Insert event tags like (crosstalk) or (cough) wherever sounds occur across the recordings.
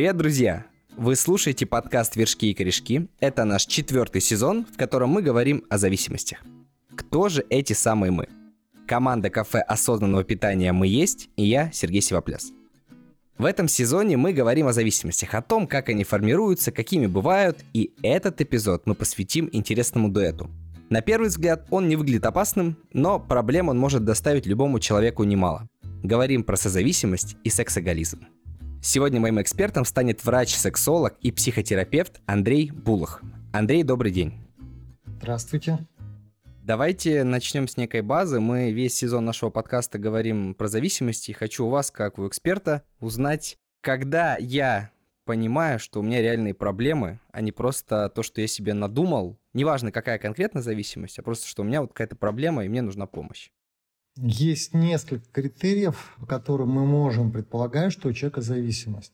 Привет, друзья! Вы слушаете подкаст «Вершки и корешки». Это наш четвертый сезон, в котором мы говорим о зависимостях. Кто же эти самые мы? Команда кафе осознанного питания «Мы есть» и я, Сергей Сивопляс. В этом сезоне мы говорим о зависимостях, о том, как они формируются, какими бывают, и этот эпизод мы посвятим интересному дуэту. На первый взгляд он не выглядит опасным, но проблем он может доставить любому человеку немало. Говорим про созависимость и сексоголизм. Сегодня моим экспертом станет врач-сексолог и психотерапевт Андрей Булах. Андрей, добрый день. Здравствуйте. Давайте начнем с некой базы. Мы весь сезон нашего подкаста говорим про зависимости. Хочу у вас, как у эксперта, узнать, когда я понимаю, что у меня реальные проблемы, а не просто то, что я себе надумал. Неважно, какая конкретно зависимость, а просто, что у меня вот какая-то проблема, и мне нужна помощь. Есть несколько критериев, по которым мы можем предполагать, что у человека зависимость.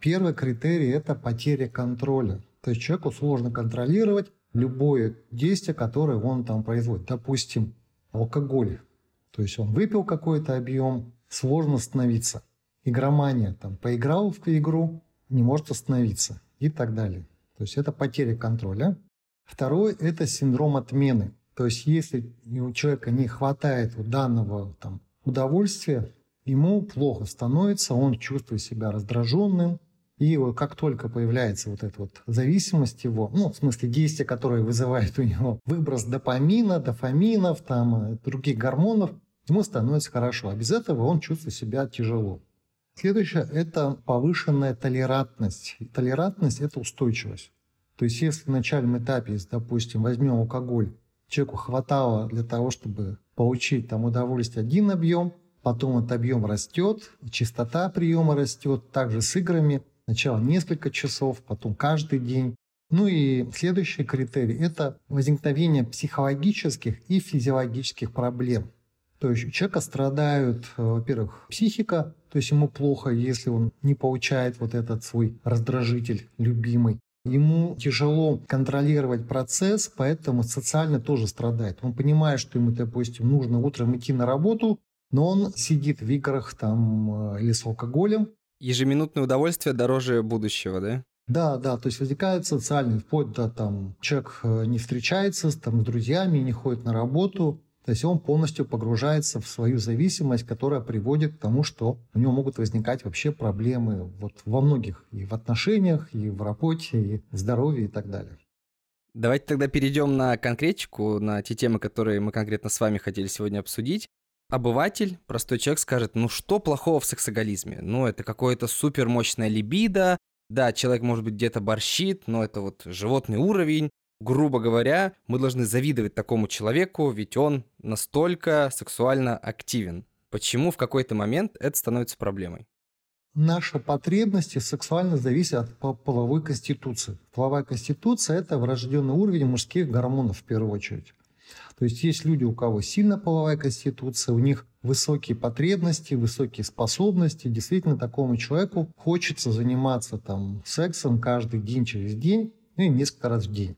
Первый критерий – это потеря контроля. То есть человеку сложно контролировать любое действие, которое он там производит. Допустим, алкоголь. То есть он выпил какой-то объем, сложно остановиться. Игромания, там, поиграл в игру, не может остановиться и так далее. То есть это потеря контроля. Второй – это синдром отмены. То есть если у человека не хватает вот данного там, удовольствия, ему плохо становится, он чувствует себя раздраженным, и вот как только появляется вот эта вот зависимость его, ну, в смысле действия, которое вызывает у него выброс допамина, дофаминов, там, э, других гормонов, ему становится хорошо. А без этого он чувствует себя тяжело. Следующее – это повышенная толерантность. Толерантность – это устойчивость. То есть если в начальном этапе, допустим, возьмем алкоголь, человеку хватало для того, чтобы получить там удовольствие один объем, потом этот объем растет, частота приема растет, также с играми – Сначала несколько часов, потом каждый день. Ну и следующий критерий – это возникновение психологических и физиологических проблем. То есть у человека страдают, э, во-первых, психика, то есть ему плохо, если он не получает вот этот свой раздражитель любимый. Ему тяжело контролировать процесс, поэтому социально тоже страдает. Он понимает, что ему, допустим, нужно утром идти на работу, но он сидит в играх там э, или с алкоголем, Ежеминутное удовольствие дороже будущего, да? Да, да, то есть возникает социальный, вплоть до там человек э, не встречается там, с друзьями, не ходит на работу, то есть он полностью погружается в свою зависимость, которая приводит к тому, что у него могут возникать вообще проблемы вот во многих, и в отношениях, и в работе, и в здоровье и так далее. Давайте тогда перейдем на конкретику, на те темы, которые мы конкретно с вами хотели сегодня обсудить обыватель, простой человек скажет, ну что плохого в сексоголизме? Ну это какое-то супер мощное либидо, да, человек может быть где-то борщит, но это вот животный уровень. Грубо говоря, мы должны завидовать такому человеку, ведь он настолько сексуально активен. Почему в какой-то момент это становится проблемой? Наши потребности сексуально зависят от половой конституции. Половая конституция – это врожденный уровень мужских гормонов в первую очередь. То есть есть люди, у кого сильно половая конституция, у них высокие потребности, высокие способности. Действительно, такому человеку хочется заниматься там, сексом каждый день через день, ну и несколько раз в день.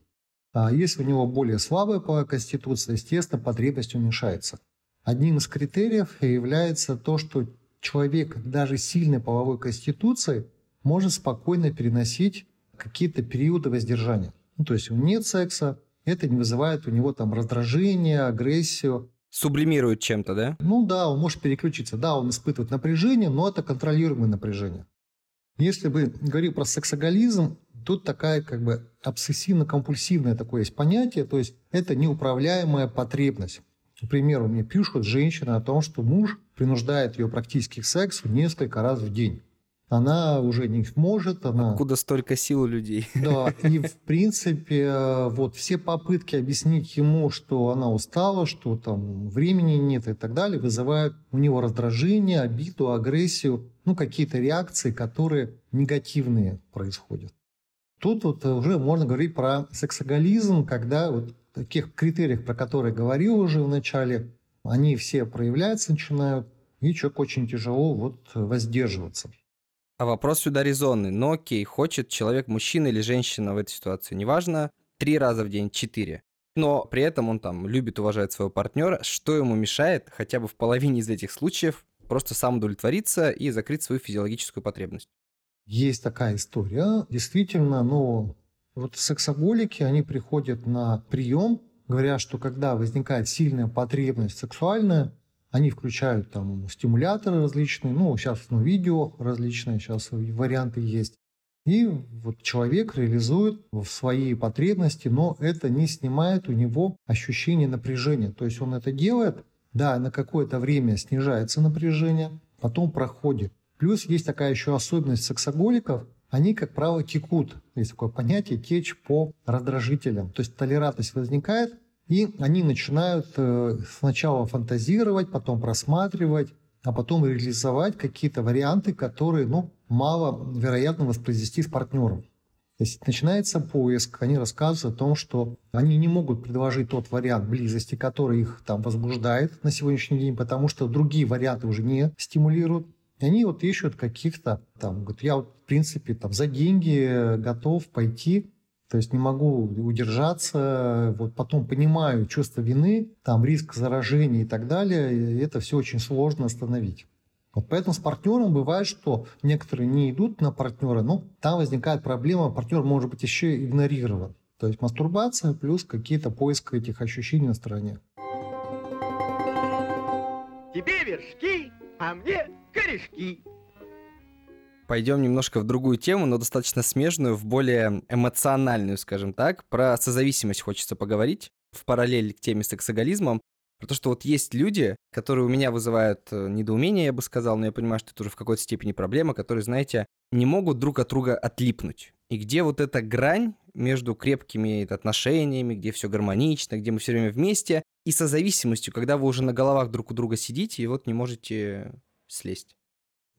А если у него более слабая половая конституция, естественно, потребность уменьшается. Одним из критериев является то, что человек даже сильной половой конституции может спокойно переносить какие-то периоды воздержания. Ну, то есть нет секса, это не вызывает у него там раздражение, агрессию. Сублимирует чем-то, да? Ну да, он может переключиться. Да, он испытывает напряжение, но это контролируемое напряжение. Если бы говорить про сексоголизм, тут такая как бы обсессивно-компульсивное такое есть понятие, то есть это неуправляемая потребность. Например, мне пишут женщины о том, что муж принуждает ее практически к сексу несколько раз в день она уже не может. Она... Откуда столько сил у людей? Да, и в принципе вот все попытки объяснить ему, что она устала, что там времени нет и так далее, вызывают у него раздражение, обиду, агрессию, ну какие-то реакции, которые негативные происходят. Тут вот уже можно говорить про сексоголизм, когда вот таких критериях, про которые говорил уже в начале, они все проявляются, начинают, и человек очень тяжело вот воздерживаться. А вопрос сюда резонный. Но окей, хочет человек, мужчина или женщина в этой ситуации, неважно, три раза в день, четыре. Но при этом он там любит, уважает своего партнера. Что ему мешает хотя бы в половине из этих случаев просто сам удовлетвориться и закрыть свою физиологическую потребность? Есть такая история. Действительно, но вот сексоголики, они приходят на прием, говоря, что когда возникает сильная потребность сексуальная, они включают там стимуляторы различные, ну, сейчас ну, видео различные, сейчас варианты есть. И вот человек реализует свои потребности, но это не снимает у него ощущение напряжения. То есть он это делает, да, на какое-то время снижается напряжение, потом проходит. Плюс есть такая еще особенность сексоголиков, они, как правило, текут. Есть такое понятие течь по раздражителям. То есть толерантность возникает, и они начинают э, сначала фантазировать, потом просматривать, а потом реализовать какие-то варианты, которые ну, мало вероятно воспроизвести с партнером. То есть начинается поиск, они рассказывают о том, что они не могут предложить тот вариант близости, который их там возбуждает на сегодняшний день, потому что другие варианты уже не стимулируют. И они вот ищут каких-то там, говорят, я вот в принципе там за деньги готов пойти, то есть не могу удержаться, вот потом понимаю чувство вины, там риск заражения и так далее, и это все очень сложно остановить. Вот поэтому с партнером бывает, что некоторые не идут на партнера, но там возникает проблема, партнер может быть еще игнорирован. То есть мастурбация плюс какие-то поиски этих ощущений на стороне. Тебе вершки, а мне корешки. Пойдем немножко в другую тему, но достаточно смежную, в более эмоциональную, скажем так. Про созависимость хочется поговорить в параллель к теме сексоголизмом. Про то, что вот есть люди, которые у меня вызывают э, недоумение, я бы сказал, но я понимаю, что это уже в какой-то степени проблема, которые, знаете, не могут друг от друга отлипнуть. И где вот эта грань между крепкими отношениями, где все гармонично, где мы все время вместе, и созависимостью, когда вы уже на головах друг у друга сидите и вот не можете слезть.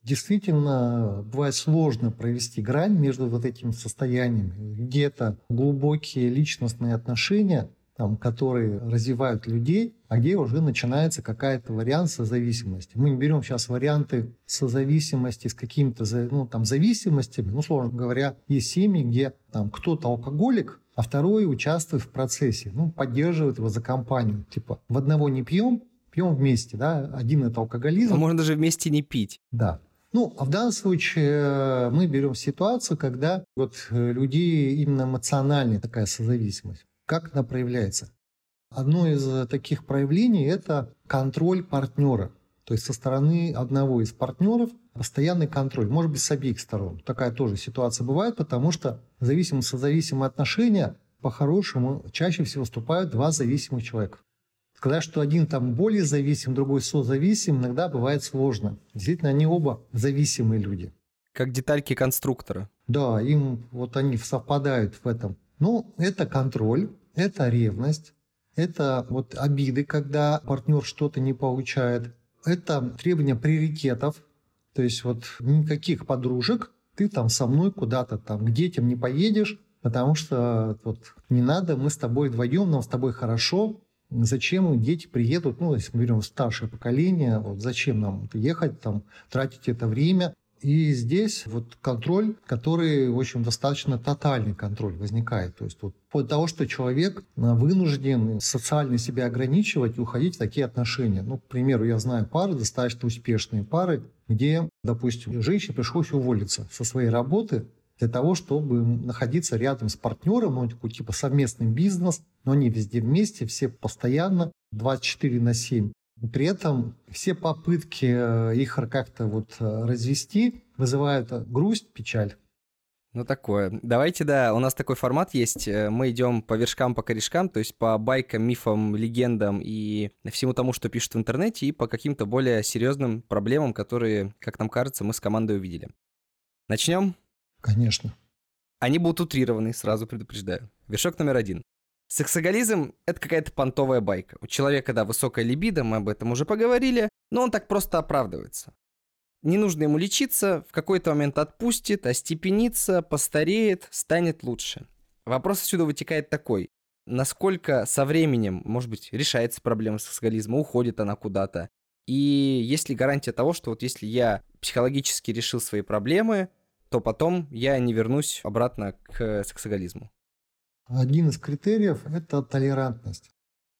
Действительно, бывает сложно провести грань между вот этими состояниями. Где-то глубокие личностные отношения, там, которые развивают людей, а где уже начинается какая-то вариант созависимости. Мы не берем сейчас варианты созависимости с какими-то ну, там, зависимостями. Ну, сложно говоря, есть семьи, где там кто-то алкоголик, а второй участвует в процессе, ну, поддерживает его за компанию. Типа, в одного не пьем, пьем вместе, да, один это алкоголизм. А можно даже вместе не пить. Да. Ну, а в данном случае э, мы берем ситуацию, когда вот э, людей именно эмоциональная такая созависимость. Как она проявляется? Одно из таких проявлений – это контроль партнера. То есть со стороны одного из партнеров постоянный контроль, может быть, с обеих сторон. Такая тоже ситуация бывает, потому что зависимые созависимые отношения по-хорошему чаще всего вступают два зависимых человека. Сказать, что один там более зависим, другой созависим, иногда бывает сложно. Действительно, они оба зависимые люди. Как детальки конструктора. Да, им вот они совпадают в этом. Ну, это контроль, это ревность, это вот обиды, когда партнер что-то не получает. Это требование приоритетов. То есть вот никаких подружек, ты там со мной куда-то там к детям не поедешь, потому что вот не надо, мы с тобой вдвоем, нам с тобой хорошо, зачем дети приедут, ну, если мы берем старшее поколение, вот зачем нам ехать, там, тратить это время. И здесь вот контроль, который, в общем, достаточно тотальный контроль возникает. То есть вот от того, что человек вынужден социально себя ограничивать и уходить в такие отношения. Ну, к примеру, я знаю пары, достаточно успешные пары, где, допустим, женщине пришлось уволиться со своей работы, для того, чтобы находиться рядом с партнером, ну, такой типа совместный бизнес, но они везде вместе, все постоянно, 24 на 7. При этом все попытки э, их как-то вот э, развести вызывают э, грусть, печаль. Ну, такое. Давайте, да, у нас такой формат есть. Мы идем по вершкам, по корешкам, то есть по байкам, мифам, легендам и всему тому, что пишут в интернете, и по каким-то более серьезным проблемам, которые, как нам кажется, мы с командой увидели. Начнем? Конечно. Они будут утрированы, сразу предупреждаю. Вершок номер один. Сексоголизм — это какая-то понтовая байка. У человека, да, высокая либидо, мы об этом уже поговорили, но он так просто оправдывается. Не нужно ему лечиться, в какой-то момент отпустит, остепенится, постареет, станет лучше. Вопрос отсюда вытекает такой. Насколько со временем, может быть, решается проблема сексоголизма, уходит она куда-то? И есть ли гарантия того, что вот если я психологически решил свои проблемы, то потом я не вернусь обратно к сексоголизму. Один из критериев – это толерантность.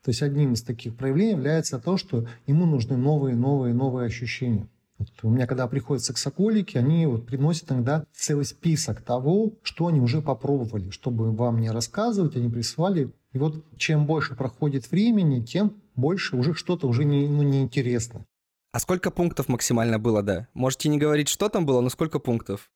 То есть одним из таких проявлений является то, что ему нужны новые, новые, новые ощущения. Вот у меня, когда приходят сексоколики, они вот приносят иногда целый список того, что они уже попробовали, чтобы вам не рассказывать, они прислали. И вот чем больше проходит времени, тем больше уже что-то уже не, ну, неинтересно. А сколько пунктов максимально было, да? Можете не говорить, что там было, но сколько пунктов?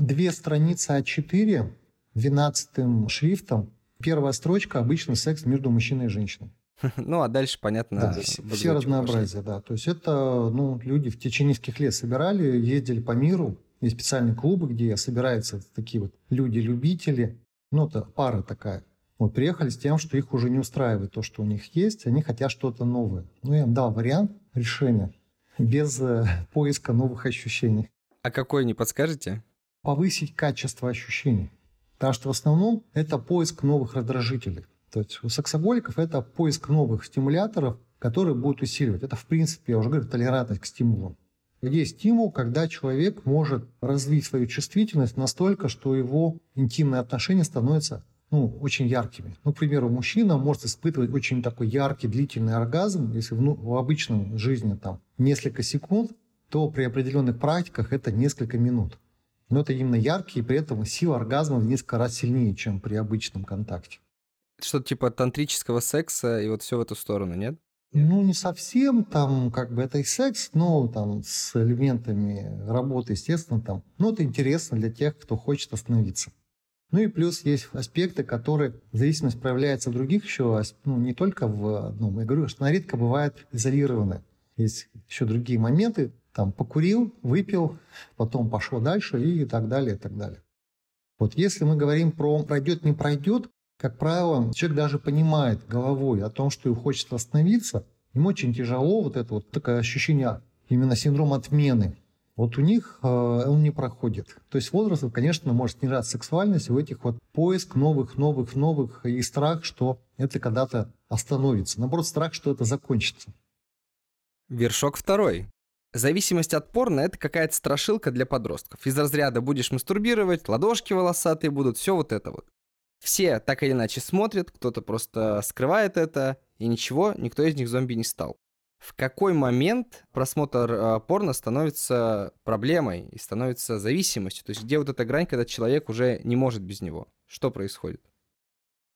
Две страницы А4 12 шрифтом. Первая строчка – обычно секс между мужчиной и женщиной. (laughs) Ну, а дальше, понятно, да, все разнообразие, да. То есть это, ну, люди в течение нескольких лет собирали, ездили по миру, есть специальные клубы, где собираются такие вот люди-любители, ну, это пара такая. Вот приехали с тем, что их уже не устраивает то, что у них есть, они хотят что-то новое. Ну, я им дал вариант решения без э, поиска новых ощущений. А какой, не подскажете? Повысить качество ощущений. Потому что в основном это поиск новых раздражителей. То есть у сексоголиков это поиск новых стимуляторов, которые будут усиливать. Это, в принципе, я уже говорю, толерантность к стимулам. Есть стимул, когда человек может развить свою чувствительность настолько, что его интимные отношения становятся ну, очень яркими. Ну, к примеру, мужчина может испытывать очень такой яркий, длительный оргазм, если в, ну, в обычной жизни там несколько секунд, то при определенных практиках это несколько минут. Но это именно яркий, и при этом сила оргазма в несколько раз сильнее, чем при обычном контакте. Что-то типа тантрического секса и вот все в эту сторону, нет? Ну, не совсем, там, как бы это и секс, но там с элементами работы, естественно, там. Но это интересно для тех, кто хочет остановиться. Ну и плюс есть аспекты, которые зависимость проявляется в других еще, ну, не только в одном. Я говорю, что она редко бывает изолированы. Есть еще другие моменты, там покурил, выпил, потом пошел дальше и так далее, и так далее. Вот если мы говорим про пройдет, не пройдет, как правило, человек даже понимает головой о том, что ему хочется остановиться, ему очень тяжело вот это вот такое ощущение именно синдром отмены. Вот у них э, он не проходит. То есть возраст, конечно, может снижаться сексуальность, у этих вот поиск новых, новых, новых и страх, что это когда-то остановится. Наоборот, страх, что это закончится. Вершок второй. Зависимость от порно – это какая-то страшилка для подростков. Из разряда будешь мастурбировать, ладошки волосатые будут, все вот это вот. Все так или иначе смотрят, кто-то просто скрывает это, и ничего, никто из них зомби не стал. В какой момент просмотр э, порно становится проблемой и становится зависимостью? То есть где вот эта грань, когда человек уже не может без него? Что происходит?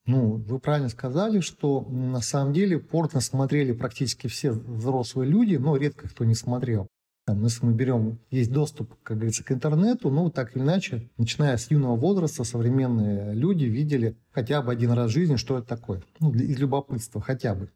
Ну, вы правильно сказали, что на самом деле порно смотрели практически все взрослые люди, но редко кто не смотрел. Там, если мы берем, есть доступ, как говорится, к интернету, ну, так или иначе, начиная с юного возраста, современные люди видели хотя бы один раз в жизни, что это такое. Ну, из любопытства хотя бы.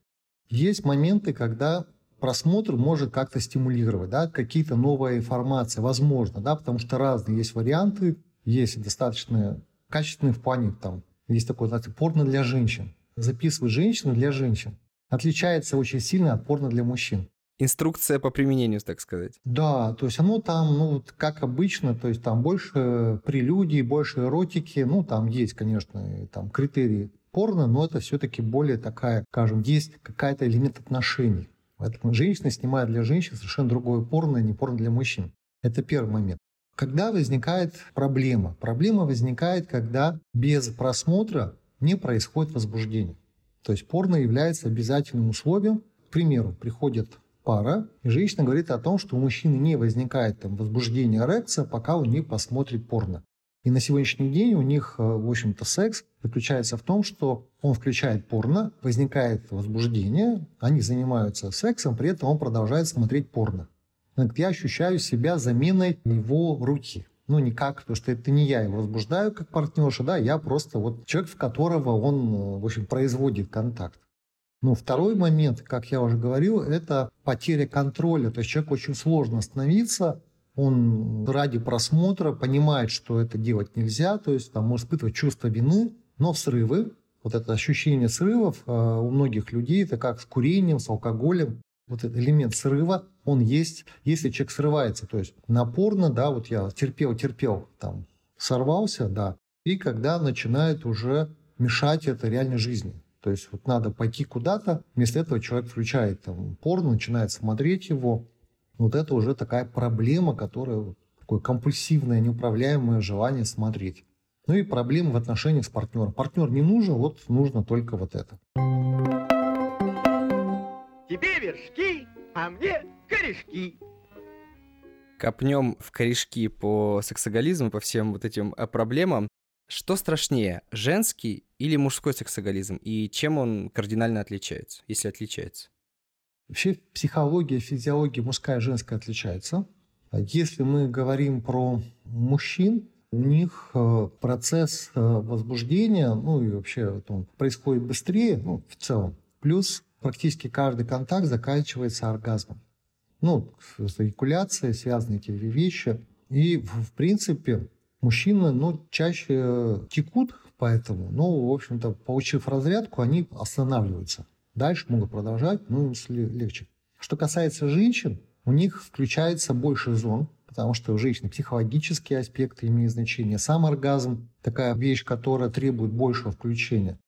Есть моменты, когда просмотр может как-то стимулировать, да, какие-то новые информации, возможно, да, потому что разные есть варианты, есть достаточно качественные в плане, там, есть такое, знаете, порно для женщин. Записывают женщины для женщин. Отличается очень сильно от порно для мужчин инструкция по применению, так сказать. Да, то есть оно там, ну, как обычно, то есть там больше прелюдий, больше эротики, ну, там есть, конечно, там критерии порно, но это все-таки более такая, скажем, есть какая-то элемент отношений. Поэтому женщина снимает для женщин совершенно другое порно, а не порно для мужчин. Это первый момент. Когда возникает проблема? Проблема возникает, когда без просмотра не происходит возбуждение. То есть порно является обязательным условием. К примеру, приходит пара, и женщина говорит о том, что у мужчины не возникает там, возбуждение эрекция, пока он не посмотрит порно. И на сегодняшний день у них, э, в общем-то, секс заключается в том, что он включает порно, возникает возбуждение, они занимаются сексом, при этом он продолжает смотреть порно. Я ощущаю себя заменой его руки. Ну, никак, потому что это не я его возбуждаю как партнерша, да, я просто вот человек, в которого он, э, в общем, производит контакт. Ну, второй момент, как я уже говорил, это потеря контроля. То есть человеку очень сложно остановиться, он ради просмотра понимает, что это делать нельзя, то есть там может испытывать чувство вины, но срывы, вот это ощущение срывов э, у многих людей, это как с курением, с алкоголем, вот этот элемент срыва, он есть, если человек срывается, то есть напорно, да, вот я терпел, терпел, там, сорвался, да, и когда начинает уже мешать это реальной жизни. То есть вот надо пойти куда-то, вместо этого человек включает там, порно, начинает смотреть его. Вот это уже такая проблема, которая такое компульсивное, неуправляемое желание смотреть. Ну и проблемы в отношениях с партнером. Партнер не нужен, вот нужно только вот это. Тебе вершки, а мне корешки. копнем в корешки по сексоголизму, по всем вот этим а, проблемам. Что страшнее, женский или мужской сексоголизм? И чем он кардинально отличается, если отличается? Вообще психология, физиология мужская и женская отличаются. Если мы говорим про мужчин, у них э, процесс э, возбуждения, ну и вообще он происходит быстрее, ну, в целом. Плюс практически каждый контакт заканчивается оргазмом. Ну, с эякуляцией связаны эти вещи. И, в принципе, мужчины, ну, чаще текут поэтому, ну, в общем-то, получив разрядку, они останавливаются. Дальше могут продолжать, ну, легче. Что касается женщин, у них включается больше зон, потому что у женщин психологические аспекты имеют значение. Сам оргазм – такая вещь, которая требует большего включения.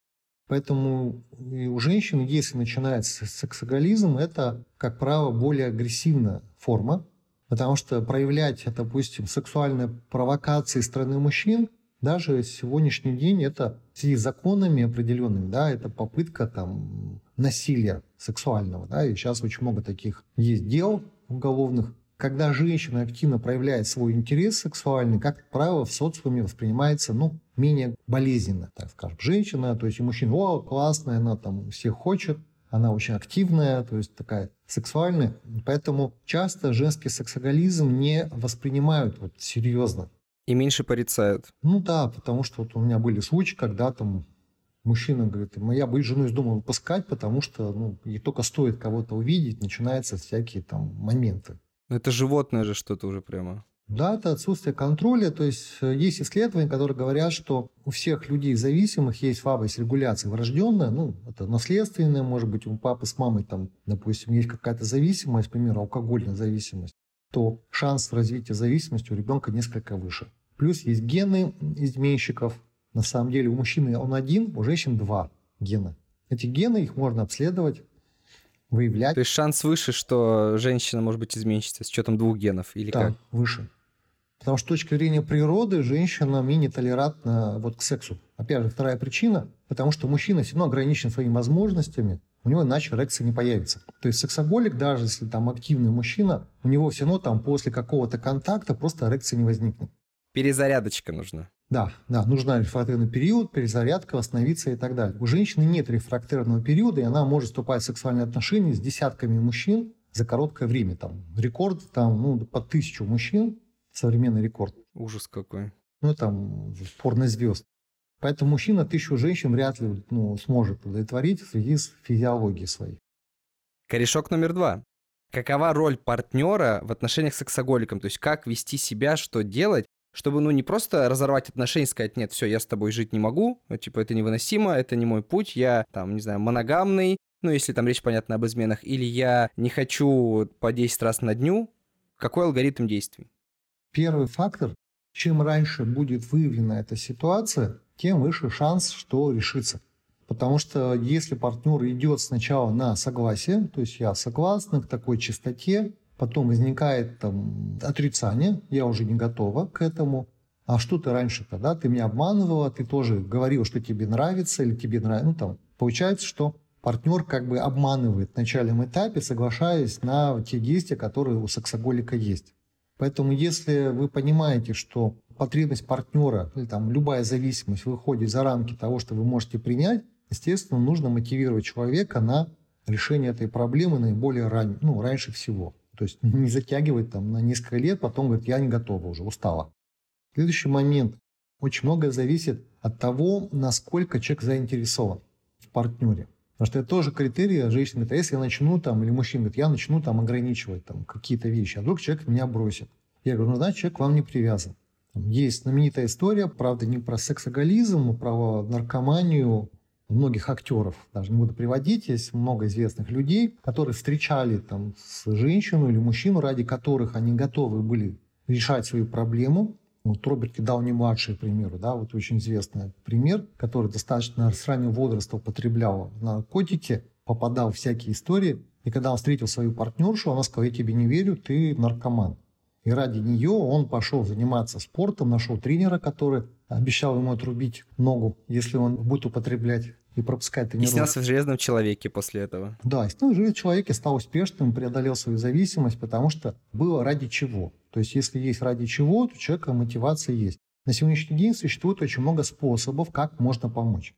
Поэтому у женщин, если начинается сексоголизм, это, как правило, более агрессивная форма, потому что проявлять, допустим, сексуальные провокации стороны мужчин даже сегодняшний день это с законами определенными, да, это попытка там насилия сексуального, да, и сейчас очень много таких есть дел уголовных, когда женщина активно проявляет свой интерес сексуальный, как правило, в социуме воспринимается, ну, менее болезненно, так скажем. Женщина, то есть и мужчина, о, классная, она там всех хочет, она очень активная, то есть такая сексуальная. Поэтому часто женский сексоголизм не воспринимают вот серьезно. И меньше порицают. Ну да, потому что вот у меня были случаи, когда там мужчина говорит, я боюсь жену из дома выпускать, потому что ну, ей только стоит кого-то увидеть, начинаются всякие там моменты. Ну, это животное же что-то уже прямо. Да, это отсутствие контроля. То есть э, есть исследования, которые говорят, что у всех людей зависимых есть слабость регуляции врожденная, ну, это наследственная, может быть, у папы с мамой там, допустим, есть какая-то зависимость, к примеру, алкогольная зависимость, то шанс развития зависимости у ребенка несколько выше. Плюс есть гены изменщиков. На самом деле у мужчины он один, у женщин два гена. Эти гены, их можно обследовать, выявлять. То есть шанс выше, что женщина может быть изменщицей с учетом двух генов или да, как? выше. Потому что с точки зрения природы женщина менее толерантна вот к сексу. Опять же, вторая причина, потому что мужчина все равно ограничен своими возможностями, у него иначе эрекция не появится. То есть сексоголик, даже если там активный мужчина, у него все равно там после какого-то контакта просто эрекция не возникнет. Перезарядочка нужна. Да, да, нужна рефрактерный период, перезарядка, восстановиться и так далее. У женщины нет рефрактерного периода, и она может вступать в сексуальные отношения с десятками мужчин за короткое время. Там рекорд там, ну, по тысячу мужчин, современный рекорд. Ужас какой. Ну, там, порнозвезд. Поэтому мужчина тысячу женщин вряд ли ну, сможет удовлетворить в связи с физиологией своей. Корешок номер два. Какова роль партнера в отношениях с сексоголиком? То есть как вести себя, что делать, чтобы, ну, не просто разорвать отношения и сказать, нет, все, я с тобой жить не могу, ну, типа, это невыносимо, это не мой путь, я, там, не знаю, моногамный, ну, если там речь, понятно, об изменах, или я не хочу по 10 раз на дню, какой алгоритм действий? Первый фактор, чем раньше будет выявлена эта ситуация, тем выше шанс, что решится. Потому что если партнер идет сначала на согласие, то есть я согласна к такой чистоте, потом возникает там отрицание, я уже не готова к этому. А что ты раньше-то, да? Ты меня обманывала, ты тоже говорил, что тебе нравится или тебе нравится. Ну, там, получается, что партнер как бы обманывает в начальном этапе, соглашаясь на те действия, которые у сексоголика есть. Поэтому если вы понимаете, что потребность партнера или там любая зависимость выходит за рамки того, что вы можете принять, естественно, нужно мотивировать человека на решение этой проблемы наиболее ран... ну, раньше всего. То есть не затягивать там на несколько лет, потом говорит, я не готова уже, устала. Следующий момент. Очень многое зависит от того, насколько человек заинтересован в партнере. Потому что это тоже критерий. Женщина говорит, а если я начну там, или мужчина говорит, я начну там ограничивать там какие-то вещи, а вдруг человек меня бросит. Я говорю, ну, значит, человек к вам не привязан. Есть знаменитая история, правда, не про сексоголизм, а про наркоманию многих актеров, даже не буду приводить, есть много известных людей, которые встречали там с женщину или мужчину, ради которых они готовы были решать свою проблему. Вот Роберт Дауни-младший, к примеру, да, вот очень известный пример, который достаточно с раннего возраста употреблял наркотики, попадал в всякие истории. И когда он встретил свою партнершу, она сказала, я тебе не верю, ты наркоман. И ради нее он пошел заниматься спортом, нашел тренера, который обещал ему отрубить ногу, если он будет употреблять и пропускать И тренировки. снялся в «Железном человеке» после этого. Да, и ну, жизнь человека стал успешным, преодолел свою зависимость, потому что было ради чего. То есть, если есть ради чего, то у человека мотивация есть. На сегодняшний день существует очень много способов, как можно помочь.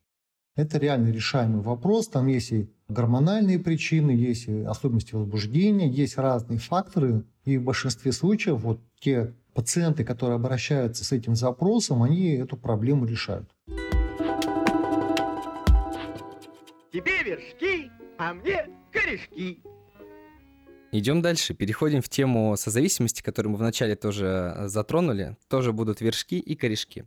Это реально решаемый вопрос. Там есть и гормональные причины, есть и особенности возбуждения, есть разные факторы. И в большинстве случаев вот те пациенты, которые обращаются с этим запросом, они эту проблему решают. Тебе вершки, а мне корешки. Идем дальше. Переходим в тему созависимости, которую мы вначале тоже э, затронули. Тоже будут вершки и корешки.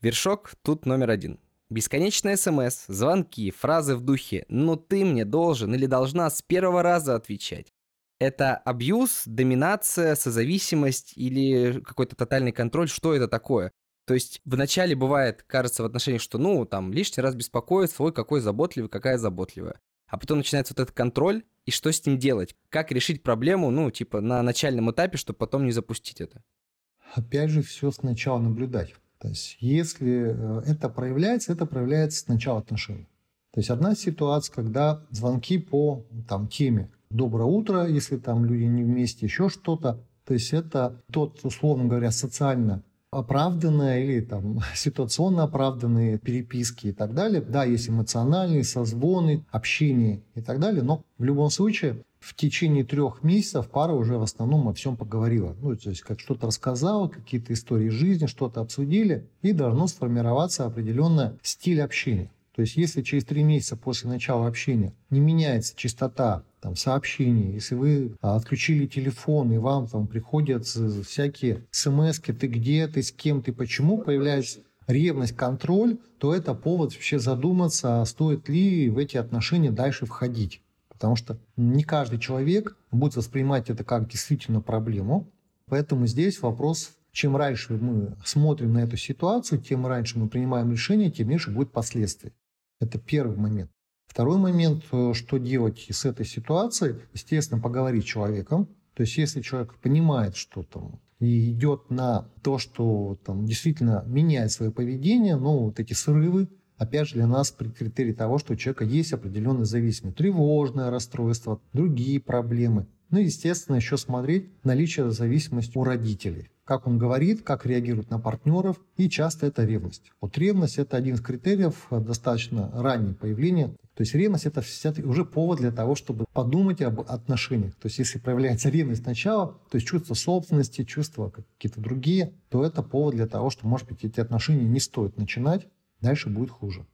Вершок тут номер один. Бесконечные смс, звонки, фразы в духе «ну ты мне должен или должна с первого раза отвечать». Это абьюз, доминация, созависимость или какой-то тотальный контроль? Что это такое? То есть вначале бывает, кажется, в отношениях, что ну там лишний раз беспокоит, свой какой заботливый, какая заботливая. А потом начинается вот этот контроль, и что с ним делать? Как решить проблему, ну, типа, на начальном этапе, чтобы потом не запустить это? Опять же, все сначала наблюдать. То есть, если э, это проявляется, это проявляется с начала отношений. То есть, одна ситуация, когда звонки по там, теме «доброе утро», если там люди не вместе, еще что-то. То есть, это тот, условно говоря, социально оправданные или там (laughs) ситуационно оправданные переписки и так далее. Да, есть эмоциональные, созвоны, общение и так далее, но в любом случае в течение трех месяцев пара уже в основном о всем поговорила. Ну, то есть как что-то рассказала, какие-то истории жизни, что-то обсудили, и должно сформироваться определенный стиль общения. То есть если через три месяца после начала общения не меняется частота там, сообщений, если вы а, отключили телефон, и вам там приходят всякие смс ты где, ты с кем, ты почему, появляется ревность, контроль, то это повод вообще задуматься, а стоит ли в эти отношения дальше входить. Потому что не каждый человек будет воспринимать это как действительно проблему. Поэтому здесь вопрос чем раньше мы смотрим на эту ситуацию, тем раньше мы принимаем решение, тем меньше будет последствий. Это первый момент. Второй момент, э, что делать с этой ситуацией, естественно, поговорить с человеком. То есть, если человек понимает, что там и идет на то, что там действительно меняет свое поведение, ну, вот эти срывы, опять же, для нас критерий того, что у человека есть определенная зависимость, тревожное расстройство, другие проблемы. Ну, естественно, еще смотреть наличие зависимости у родителей как он говорит, как реагирует на партнеров, и часто это ревность. Вот ревность – это один из критериев э, достаточно раннего появления. То есть ревность – это уже повод для того, чтобы подумать об отношениях. То есть если проявляется ревность сначала, то есть чувство собственности, чувства какие-то другие, то это повод для того, что, может быть, эти отношения не стоит начинать, дальше будет хуже.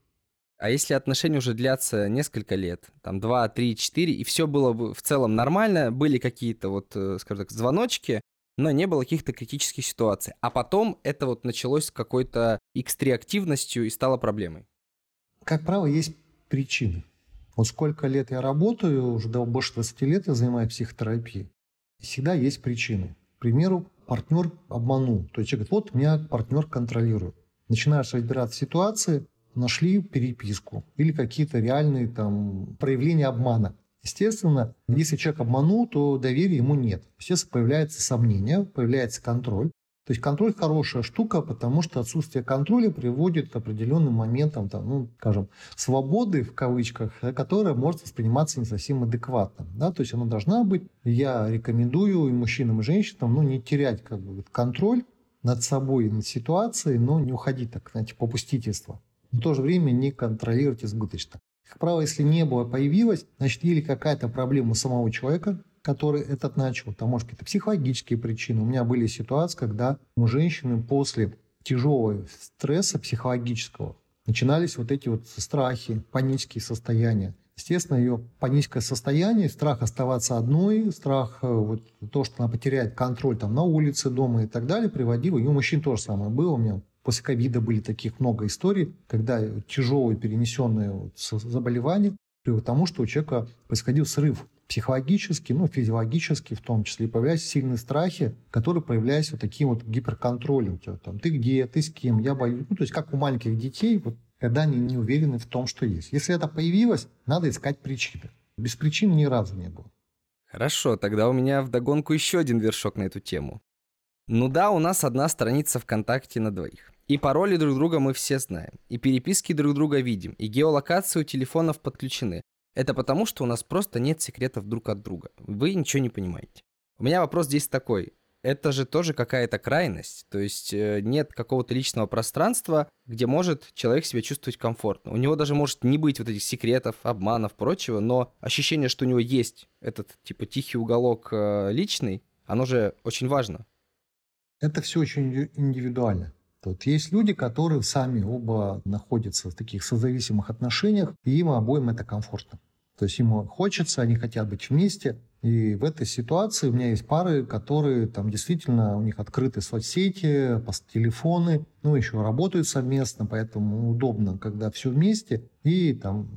А если отношения уже длятся несколько лет, там 2, 3, 4, и все было бы в целом нормально, были какие-то вот, э, скажем так, звоночки, но не было каких-то критических ситуаций. А потом это вот началось с какой-то X3 активностью и стало проблемой. Как правило, есть причины. Вот сколько лет я работаю, уже больше 20 лет я занимаюсь психотерапией. Всегда есть причины. К примеру, партнер обманул. То есть человек говорит, вот меня партнер контролирует. Начинаешь разбираться в ситуации, нашли переписку или какие-то реальные там проявления обмана. Естественно, если человек обманул, то доверия ему нет. Естественно, появляется сомнение, появляется контроль. То есть контроль хорошая штука, потому что отсутствие контроля приводит к определенным моментам, там, ну, скажем, свободы в кавычках, которая может восприниматься не совсем адекватно. Да? То есть она должна быть. Я рекомендую и мужчинам, и женщинам ну, не терять как бы, контроль над собой, над ситуацией, но не уходить так, знаете, попустительство. В то же время не контролировать избыточно. Как правило, если не было, появилось, значит, или какая-то проблема самого человека, который этот начал, там, может, какие-то психологические причины. У меня были ситуации, когда у женщины после тяжелого стресса психологического начинались вот эти вот страхи, панические состояния. Естественно, ее паническое состояние, страх оставаться одной, страх э, вот, то, что она потеряет контроль там, на улице, дома и так далее, приводило. И у мужчин тоже самое было. У меня После ковида были таких много историй, когда тяжелые перенесенные вот заболевания привели к тому, что у человека происходил срыв психологический, ну, физиологический в том числе, и появлялись сильные страхи, которые проявлялись вот таким вот гиперконтролем. Тебя, там, ты где, ты с кем, я боюсь. Ну, то есть как у маленьких детей, вот, когда они не уверены в том, что есть. Если это появилось, надо искать причины. Без причин ни разу не было. Хорошо, тогда у меня вдогонку еще один вершок на эту тему. Ну да, у нас одна страница ВКонтакте на двоих. И пароли друг друга мы все знаем, и переписки друг друга видим, и геолокации у телефонов подключены. Это потому, что у нас просто нет секретов друг от друга. Вы ничего не понимаете. У меня вопрос здесь такой. Это же тоже какая-то крайность. То есть э, нет какого-то личного пространства, где может человек себя чувствовать комфортно. У него даже может не быть вот этих секретов, обманов, прочего, но ощущение, что у него есть этот типа тихий уголок э, личный, оно же очень важно. Это все очень индивидуально. Вот есть люди, которые сами оба находятся в таких созависимых отношениях, и им обоим это комфортно. То есть им хочется, они хотят быть вместе. И в этой ситуации у меня есть пары, которые там действительно, у них открыты соцсети, телефоны, ну, еще работают совместно, поэтому удобно, когда все вместе. И там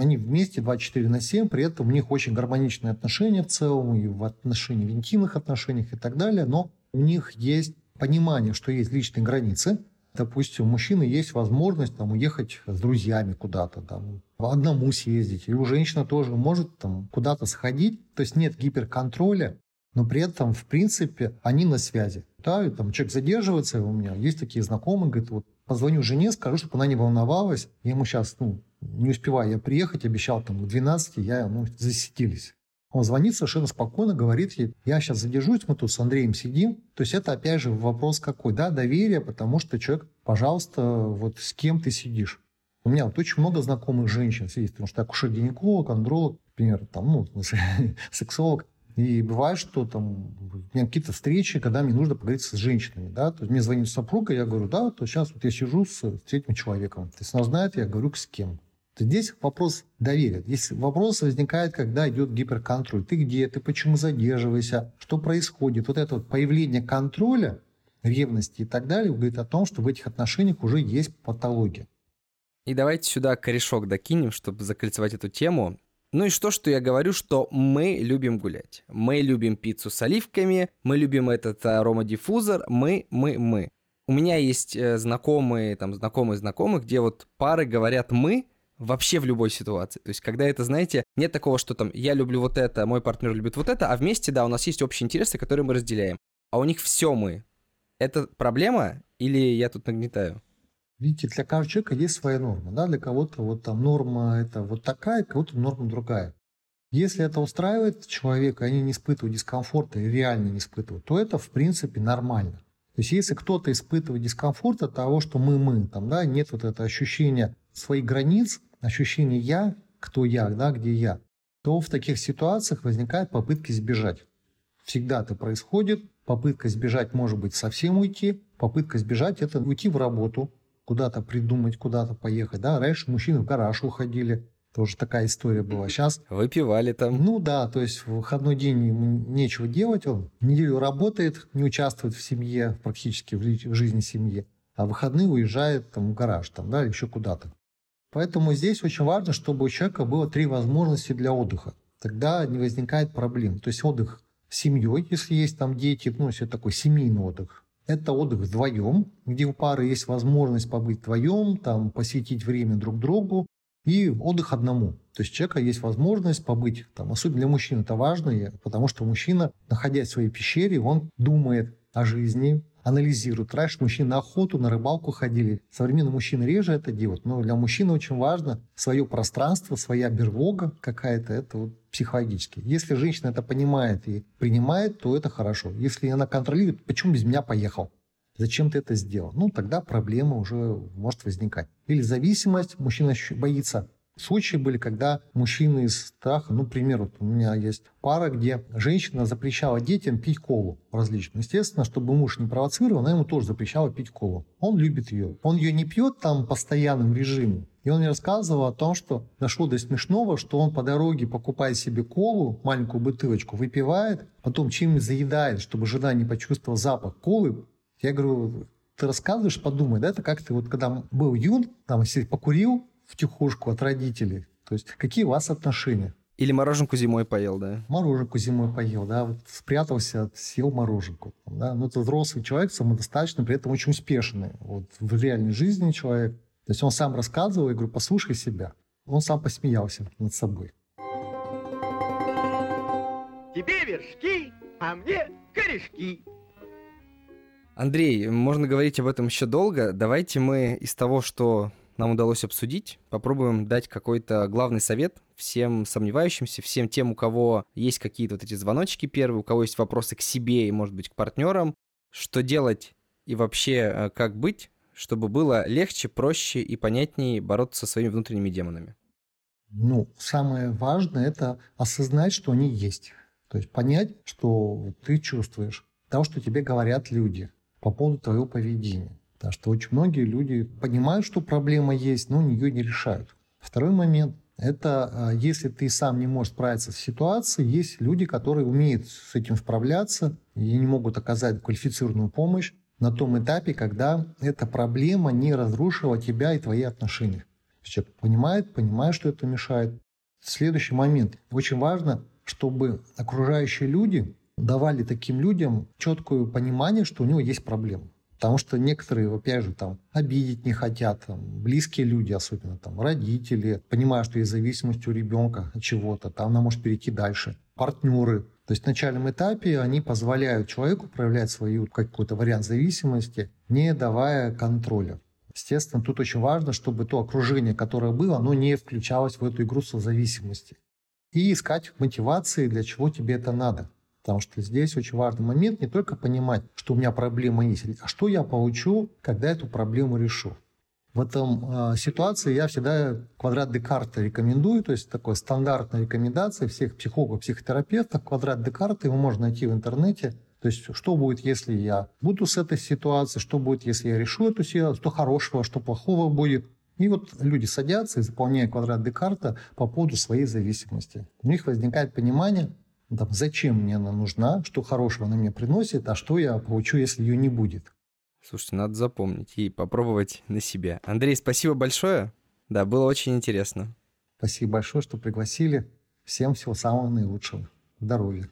они вместе 24 на 7, при этом у них очень гармоничные отношения в целом, и в отношении, в интимных отношениях и так далее, но у них есть понимание, что есть личные границы. Допустим, у мужчины есть возможность там, уехать с друзьями куда-то, там, одному съездить. И у женщины тоже может там, куда-то сходить. То есть нет гиперконтроля, но при этом, в принципе, они на связи. Да, и, там человек задерживается, у меня есть такие знакомые, говорит, вот позвоню жене, скажу, чтобы она не волновалась. Я ему сейчас, ну, не успеваю я приехать, обещал там к 12, я, ну, засетились. Он звонит совершенно спокойно, говорит ей, я сейчас задержусь, мы тут с Андреем сидим. То есть это опять же вопрос какой, да, доверие, потому что человек, пожалуйста, вот с кем ты сидишь. У меня вот очень много знакомых женщин сидит, потому что акушер-гинеколог, андролог, например, там, ну, (laughs) сексолог. И бывает, что там у меня какие-то встречи, когда мне нужно поговорить с женщинами, да, то есть мне звонит супруга, я говорю, да, то сейчас вот я сижу с, этим человеком. То есть она знает, я говорю, с кем. То здесь вопрос доверия. Здесь вопрос возникает, когда идет гиперконтроль. Ты где? Ты почему задерживаешься? Что происходит? Вот это вот появление контроля, ревности и так далее говорит о том, что в этих отношениях уже есть патология. И давайте сюда корешок докинем, чтобы закольцевать эту тему. Ну и что, что я говорю, что мы любим гулять. Мы любим пиццу с оливками, мы любим этот аромадиффузор, мы, мы, мы. У меня есть э, знакомые, там, знакомые знакомых, где вот пары говорят «мы», вообще в любой ситуации. То есть, когда это, знаете, нет такого, что там я люблю вот это, мой партнер любит вот это, а вместе, да, у нас есть общие интересы, которые мы разделяем. А у них все мы. Это проблема или я тут нагнетаю? Видите, для каждого человека есть своя норма. Да? Для кого-то вот там норма это вот такая, кого-то норма другая. Если это устраивает человека, они не испытывают дискомфорта и реально не испытывают, то это в принципе нормально. То есть если кто-то испытывает дискомфорт от того, что мы-мы, там, да, нет вот этого ощущения своих границ, ощущение «я», кто я, да, где я, то в таких ситуациях возникает попытка сбежать. Всегда это происходит. Попытка сбежать может быть совсем уйти. Попытка сбежать – это уйти в работу, куда-то придумать, куда-то поехать. Да? Раньше мужчины в гараж уходили. Тоже такая история была. Сейчас... Выпивали там. Ну да, то есть в выходной день ему нечего делать. Он неделю работает, не участвует в семье, практически в жизни семьи. А в выходные уезжает там, в гараж там, да, еще куда-то. Поэтому здесь очень важно, чтобы у человека было три возможности для отдыха. Тогда не возникает проблем. То есть отдых с семьей, если есть там дети, ну, если такой семейный отдых. Это отдых вдвоем, где у пары есть возможность побыть вдвоем, там, посвятить время друг другу, и отдых одному. То есть у человека есть возможность побыть, там, особенно для мужчин это важно, потому что мужчина, находясь в своей пещере, он думает о жизни, анализируют. Раньше мужчины на охоту, на рыбалку ходили. Современные мужчины реже это делают. Но для мужчины очень важно свое пространство, своя берлога какая-то. Это вот психологически. Если женщина это понимает и принимает, то это хорошо. Если она контролирует, почему без меня поехал? Зачем ты это сделал? Ну, тогда проблема уже может возникать. Или зависимость, мужчина боится Случаи были, когда мужчины из страха, ну, пример, вот у меня есть пара, где женщина запрещала детям пить колу различную. Естественно, чтобы муж не провоцировал, она ему тоже запрещала пить колу. Он любит ее. Он ее не пьет там постоянным режимом. И он мне рассказывал о том, что дошло до смешного, что он по дороге покупает себе колу, маленькую бутылочку, выпивает, потом чем-нибудь заедает, чтобы жена не почувствовала запах колы. Я говорю, ты рассказываешь, подумай, да, это как ты вот когда был юн, там, если покурил, в тихушку от родителей. То есть какие у вас отношения? Или мороженку зимой поел, да? Мороженку зимой поел, да. Вот спрятался, съел мороженку. Да. Ну, это взрослый человек, самодостаточный, при этом очень успешный. Вот в реальной жизни человек. То есть он сам рассказывал, я говорю, послушай себя. Он сам посмеялся над собой. Тебе вершки, а мне корешки. Андрей, можно говорить об этом еще долго. Давайте мы из того, что нам удалось обсудить, попробуем дать какой-то главный совет всем сомневающимся, всем тем, у кого есть какие-то вот эти звоночки первые, у кого есть вопросы к себе и, может быть, к партнерам, что делать и вообще э, как быть, чтобы было легче, проще и понятнее бороться со своими внутренними демонами? Ну, самое важное – это осознать, что они есть. То есть понять, что ты чувствуешь, того, что тебе говорят люди по поводу твоего поведения. Потому что очень многие люди понимают, что проблема есть, но ее не решают. Второй момент – это а, если ты сам не можешь справиться с ситуацией, есть люди, которые умеют с этим справляться и не могут оказать квалифицированную помощь на том этапе, когда эта проблема не разрушила тебя и твои отношения. Человек понимает, понимает, что это мешает. Следующий момент. Очень важно, чтобы окружающие люди давали таким людям четкое понимание, что у него есть проблема. Потому что некоторые, опять же, там, обидеть не хотят, там, близкие люди, особенно там, родители, понимая, что есть зависимость у ребенка от чего-то, там она может перейти дальше. Партнеры. То есть в начальном этапе они позволяют человеку проявлять свою какой-то вариант зависимости, не давая контроля. Естественно, тут очень важно, чтобы то окружение, которое было, оно не включалось в эту игру созависимости. И искать мотивации, для чего тебе это надо. Потому что здесь очень важный момент не только понимать, что у меня проблема есть, а что я получу, когда эту проблему решу. В этом э, ситуации я всегда квадрат Декарта рекомендую, то есть такой стандартная рекомендация всех психологов, психотерапевтов. Квадрат Декарта его можно найти в интернете. То есть что будет, если я буду с этой ситуацией, что будет, если я решу эту ситуацию, что хорошего, что плохого будет. И вот люди садятся и заполняют квадрат Декарта по поводу своей зависимости. У них возникает понимание, там, зачем мне она нужна, что хорошего она мне приносит, а что я получу, если ее не будет. Слушайте, надо запомнить и попробовать на себе. Андрей, спасибо большое. Да, было очень интересно. Спасибо большое, что пригласили. Всем всего самого наилучшего. Здоровья.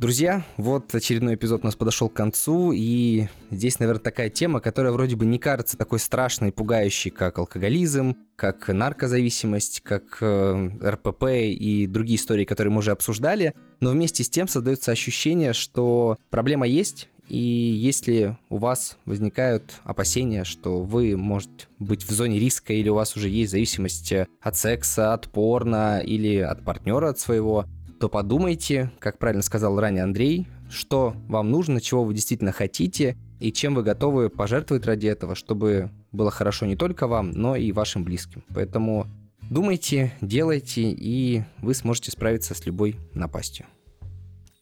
Друзья, вот очередной эпизод у нас подошел к концу, и здесь, наверное, такая тема, которая вроде бы не кажется такой страшной и пугающей, как алкоголизм, как наркозависимость, как э, РПП и другие истории, которые мы уже обсуждали, но вместе с тем создается ощущение, что проблема есть, и если у вас возникают опасения, что вы можете быть в зоне риска или у вас уже есть зависимость от секса, от порно или от партнера от своего, то подумайте, как правильно сказал ранее Андрей, что вам нужно, чего вы действительно хотите и чем вы готовы пожертвовать ради этого, чтобы было хорошо не только вам, но и вашим близким. Поэтому думайте, делайте, и вы сможете справиться с любой напастью.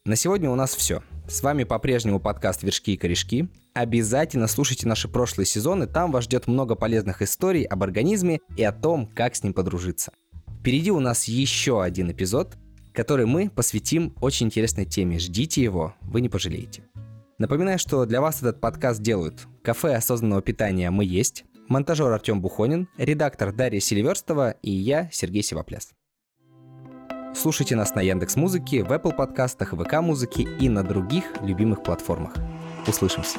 На сегодня у нас все. С вами по-прежнему подкаст «Вершки и корешки». Обязательно слушайте наши прошлые сезоны, там вас ждет много полезных историй об организме и о том, как с ним подружиться. Впереди у нас еще один эпизод – который мы посвятим очень интересной теме. Ждите его, вы не пожалеете. Напоминаю, что для вас этот подкаст делают кафе осознанного питания «Мы есть», монтажер Артем Бухонин, редактор Дарья Селиверстова и я, Сергей Сивопляс. Слушайте нас на Яндекс Музыке, в Apple подкастах, ВК Музыке и на других любимых платформах. Услышимся.